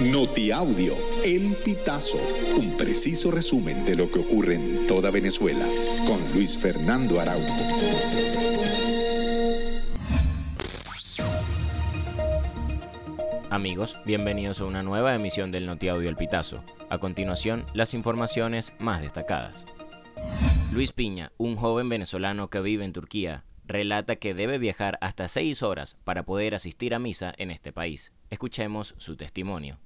Notiaudio, El Pitazo, un preciso resumen de lo que ocurre en toda Venezuela, con Luis Fernando Araújo. Amigos, bienvenidos a una nueva emisión del Notiaudio El Pitazo. A continuación, las informaciones más destacadas. Luis Piña, un joven venezolano que vive en Turquía, relata que debe viajar hasta seis horas para poder asistir a misa en este país. Escuchemos su testimonio.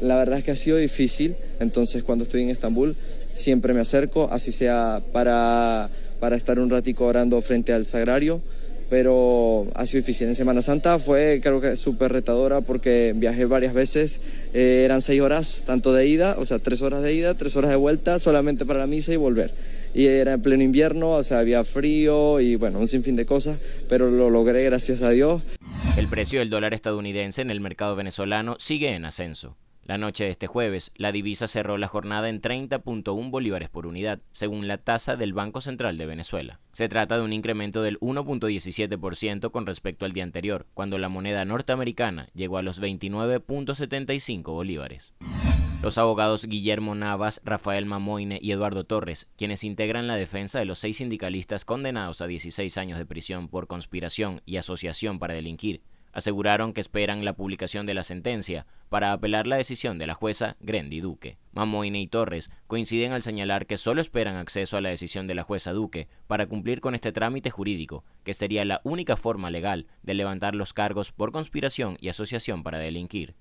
La verdad es que ha sido difícil, entonces cuando estoy en Estambul siempre me acerco, así sea para, para estar un ratico orando frente al sagrario, pero ha sido difícil. En Semana Santa fue creo que súper retadora porque viajé varias veces, eh, eran seis horas tanto de ida, o sea, tres horas de ida, tres horas de vuelta, solamente para la misa y volver y era en pleno invierno, o sea, había frío y bueno, un sinfín de cosas, pero lo logré gracias a Dios. El precio del dólar estadounidense en el mercado venezolano sigue en ascenso. La noche de este jueves, la divisa cerró la jornada en 30.1 bolívares por unidad, según la tasa del Banco Central de Venezuela. Se trata de un incremento del 1.17% con respecto al día anterior, cuando la moneda norteamericana llegó a los 29.75 bolívares. Los abogados Guillermo Navas, Rafael Mamoine y Eduardo Torres, quienes integran la defensa de los seis sindicalistas condenados a 16 años de prisión por conspiración y asociación para delinquir, aseguraron que esperan la publicación de la sentencia para apelar la decisión de la jueza Grendi Duque. Mamoine y Torres coinciden al señalar que solo esperan acceso a la decisión de la jueza Duque para cumplir con este trámite jurídico, que sería la única forma legal de levantar los cargos por conspiración y asociación para delinquir.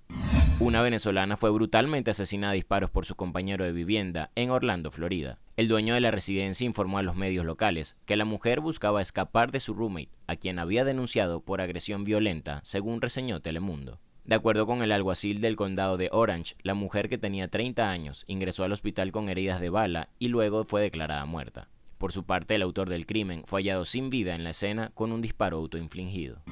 Una venezolana fue brutalmente asesinada a disparos por su compañero de vivienda en Orlando, Florida. El dueño de la residencia informó a los medios locales que la mujer buscaba escapar de su roommate, a quien había denunciado por agresión violenta, según reseñó Telemundo. De acuerdo con el alguacil del condado de Orange, la mujer que tenía 30 años ingresó al hospital con heridas de bala y luego fue declarada muerta. Por su parte, el autor del crimen fue hallado sin vida en la escena con un disparo autoinfligido.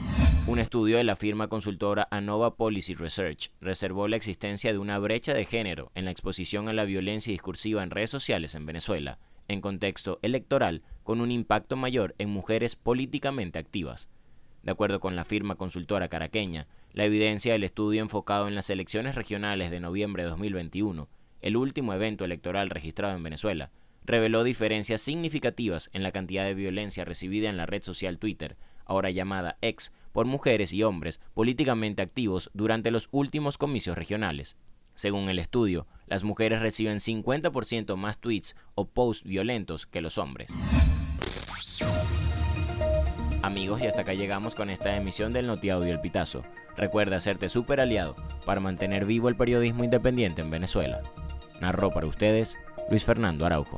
Un estudio de la firma consultora ANOVA Policy Research reservó la existencia de una brecha de género en la exposición a la violencia discursiva en redes sociales en Venezuela, en contexto electoral, con un impacto mayor en mujeres políticamente activas. De acuerdo con la firma consultora caraqueña, la evidencia del estudio enfocado en las elecciones regionales de noviembre de 2021, el último evento electoral registrado en Venezuela, reveló diferencias significativas en la cantidad de violencia recibida en la red social Twitter, ahora llamada X, por mujeres y hombres políticamente activos durante los últimos comicios regionales. Según el estudio, las mujeres reciben 50% más tweets o posts violentos que los hombres. Amigos, y hasta acá llegamos con esta emisión del Notiaudio El Pitazo. Recuerda hacerte super aliado para mantener vivo el periodismo independiente en Venezuela. Narró para ustedes Luis Fernando Araujo.